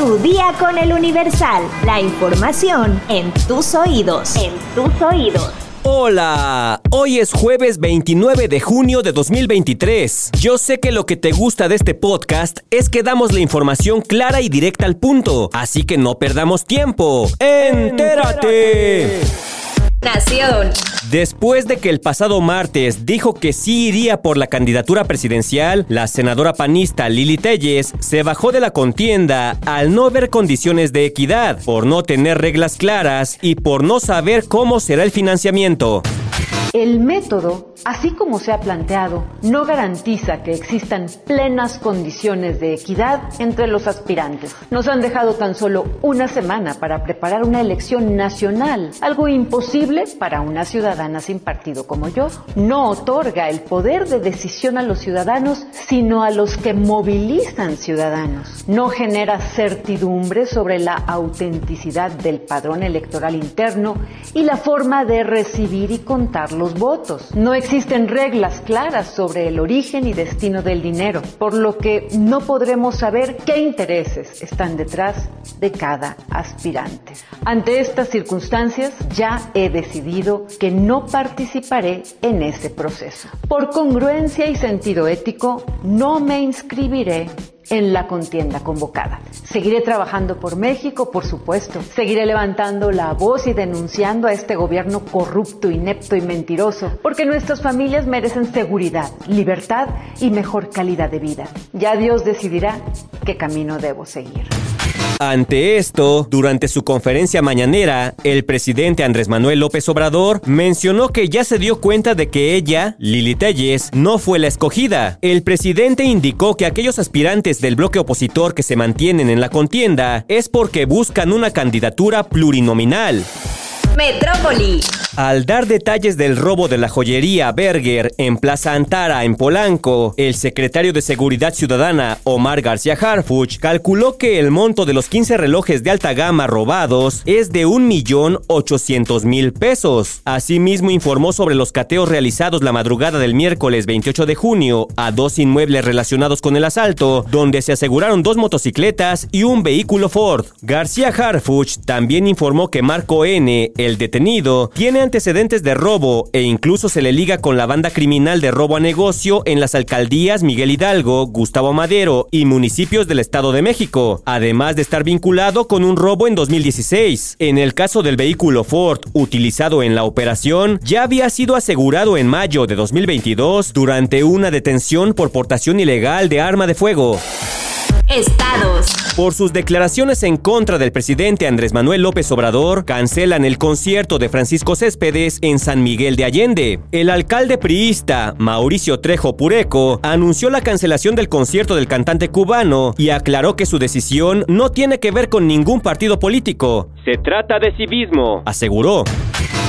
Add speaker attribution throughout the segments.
Speaker 1: Tu día con el Universal. La información en tus oídos. En tus oídos.
Speaker 2: Hola, hoy es jueves 29 de junio de 2023. Yo sé que lo que te gusta de este podcast es que damos la información clara y directa al punto, así que no perdamos tiempo. ¡Entérate!
Speaker 1: Nación.
Speaker 2: Después de que el pasado martes dijo que sí iría por la candidatura presidencial, la senadora panista Lili Telles se bajó de la contienda al no ver condiciones de equidad, por no tener reglas claras y por no saber cómo será el financiamiento.
Speaker 3: El método, así como se ha planteado, no garantiza que existan plenas condiciones de equidad entre los aspirantes. Nos han dejado tan solo una semana para preparar una elección nacional, algo imposible para una ciudadana sin partido como yo. No otorga el poder de decisión a los ciudadanos, sino a los que movilizan ciudadanos. No genera certidumbre sobre la autenticidad del padrón electoral interno y la forma de recibir y contar los votos. No existen reglas claras sobre el origen y destino del dinero, por lo que no podremos saber qué intereses están detrás de cada aspirante. Ante estas circunstancias ya he decidido que no participaré en ese proceso. Por congruencia y sentido ético, no me inscribiré en la contienda convocada. Seguiré trabajando por México, por supuesto. Seguiré levantando la voz y denunciando a este gobierno corrupto, inepto y mentiroso, porque nuestras familias merecen seguridad, libertad y mejor calidad de vida. Ya Dios decidirá qué camino debo seguir.
Speaker 2: Ante esto, durante su conferencia mañanera, el presidente Andrés Manuel López Obrador mencionó que ya se dio cuenta de que ella, Lili Telles, no fue la escogida. El presidente indicó que aquellos aspirantes del bloque opositor que se mantienen en la contienda es porque buscan una candidatura plurinominal.
Speaker 1: Metrópoli.
Speaker 2: Al dar detalles del robo de la joyería Berger en Plaza Antara, en Polanco, el secretario de Seguridad Ciudadana, Omar García Harfuch, calculó que el monto de los 15 relojes de alta gama robados es de 1.800.000 pesos. Asimismo, informó sobre los cateos realizados la madrugada del miércoles 28 de junio a dos inmuebles relacionados con el asalto, donde se aseguraron dos motocicletas y un vehículo Ford. García Harfuch también informó que Marco N., detenido, tiene antecedentes de robo e incluso se le liga con la banda criminal de robo a negocio en las alcaldías Miguel Hidalgo, Gustavo Madero y municipios del Estado de México, además de estar vinculado con un robo en 2016. En el caso del vehículo Ford utilizado en la operación, ya había sido asegurado en mayo de 2022 durante una detención por portación ilegal de arma de fuego.
Speaker 1: Estados.
Speaker 2: Por sus declaraciones en contra del presidente Andrés Manuel López Obrador, cancelan el concierto de Francisco Céspedes en San Miguel de Allende. El alcalde priista, Mauricio Trejo Pureco, anunció la cancelación del concierto del cantante cubano y aclaró que su decisión no tiene que ver con ningún partido político. Se trata de civismo, aseguró.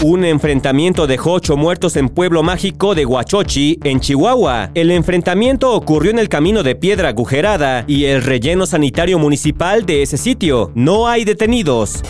Speaker 2: Un enfrentamiento dejó ocho muertos en Pueblo Mágico de Huachochi, en Chihuahua. El enfrentamiento ocurrió en el camino de Piedra Agujerada y el relleno sanitario municipal de ese sitio. No hay detenidos.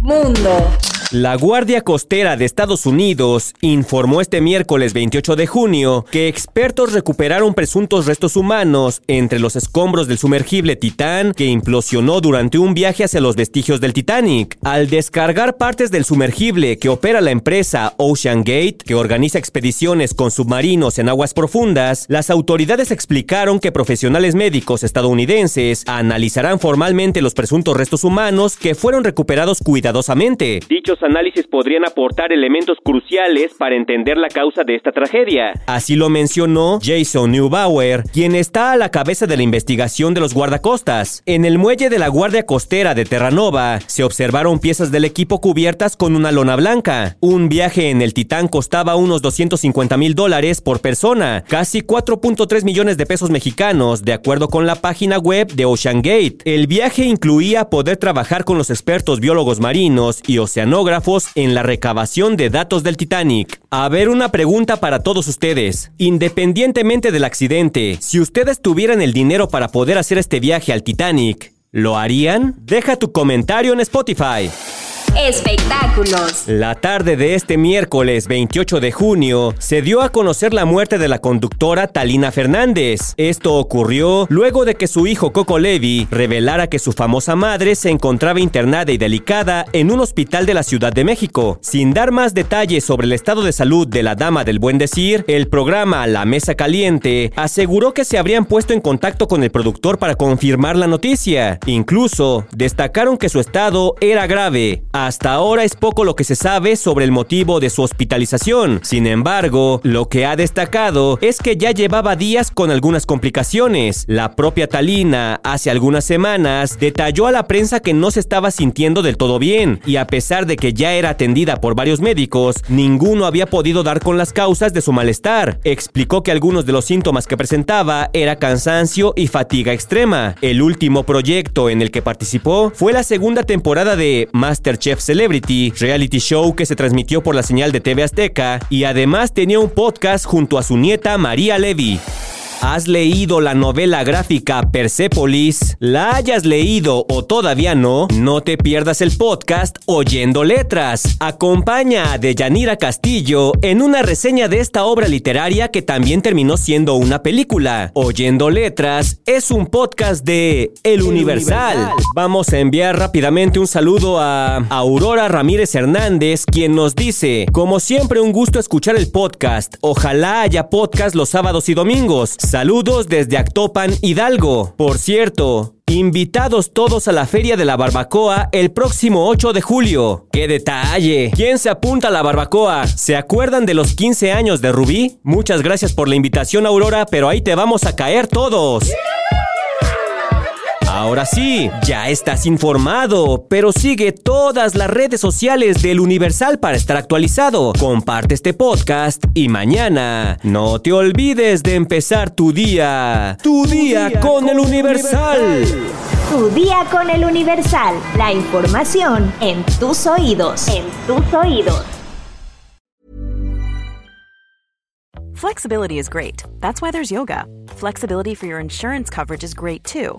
Speaker 1: Mundo.
Speaker 2: La Guardia Costera de Estados Unidos informó este miércoles 28 de junio que expertos recuperaron presuntos restos humanos entre los escombros del sumergible Titán que implosionó durante un viaje hacia los vestigios del Titanic. Al descargar partes del sumergible que opera la empresa Ocean Gate, que organiza expediciones con submarinos en aguas profundas, las autoridades explicaron que profesionales médicos estadounidenses analizarán formalmente los presuntos restos humanos que fueron recuperados cuidadosamente. Dichos análisis podrían aportar elementos cruciales para entender la causa de esta tragedia. Así lo mencionó Jason Neubauer, quien está a la cabeza de la investigación de los guardacostas. En el muelle de la Guardia Costera de Terranova se observaron piezas del equipo cubiertas con una lona blanca. Un viaje en el Titán costaba unos 250 mil dólares por persona, casi 4.3 millones de pesos mexicanos, de acuerdo con la página web de Ocean Gate. El viaje incluía poder trabajar con los expertos biólogos marinos y oceanógrafos en la recabación de datos del Titanic. A ver, una pregunta para todos ustedes. Independientemente del accidente, si ustedes tuvieran el dinero para poder hacer este viaje al Titanic, ¿lo harían? Deja tu comentario en Spotify.
Speaker 1: Espectáculos.
Speaker 2: La tarde de este miércoles 28 de junio se dio a conocer la muerte de la conductora Talina Fernández. Esto ocurrió luego de que su hijo Coco Levi revelara que su famosa madre se encontraba internada y delicada en un hospital de la Ciudad de México. Sin dar más detalles sobre el estado de salud de la dama del buen decir, el programa La Mesa Caliente aseguró que se habrían puesto en contacto con el productor para confirmar la noticia. Incluso destacaron que su estado era grave. Hasta ahora es poco lo que se sabe sobre el motivo de su hospitalización. Sin embargo, lo que ha destacado es que ya llevaba días con algunas complicaciones. La propia Talina, hace algunas semanas, detalló a la prensa que no se estaba sintiendo del todo bien y a pesar de que ya era atendida por varios médicos, ninguno había podido dar con las causas de su malestar. Explicó que algunos de los síntomas que presentaba era cansancio y fatiga extrema. El último proyecto en el que participó fue la segunda temporada de Masterchef Celebrity, reality show que se transmitió por la señal de TV Azteca, y además tenía un podcast junto a su nieta María Levy. ¿Has leído la novela gráfica Persepolis? ¿La hayas leído o todavía no? No te pierdas el podcast Oyendo Letras. Acompaña a Deyanira Castillo en una reseña de esta obra literaria que también terminó siendo una película. Oyendo Letras es un podcast de El, Universal. Vamos a enviar rápidamente un saludo a Aurora Ramírez Hernández, quien nos dice, como siempre un gusto escuchar el podcast. Ojalá haya podcast los sábados y domingos. Saludos desde Actopan, Hidalgo. Por cierto, Invitados todos a la Feria de la Barbacoa el próximo 8 de julio. ¡Qué detalle! ¿Quién se apunta a la barbacoa? ¿Se acuerdan de los 15 años de Rubí? Muchas gracias por la invitación, Aurora, pero ahí te vamos a caer todos. Ahora sí, ya estás informado, pero sigue todas las redes sociales del Universal para estar actualizado. Comparte este podcast y mañana no te olvides de empezar tu día. Tu, día, con, el Universal.
Speaker 1: Tu día con el Universal. La información en tus oídos. En tus oídos.
Speaker 4: Flexibility is great. That's why there's yoga. Flexibility for your insurance coverage is great too.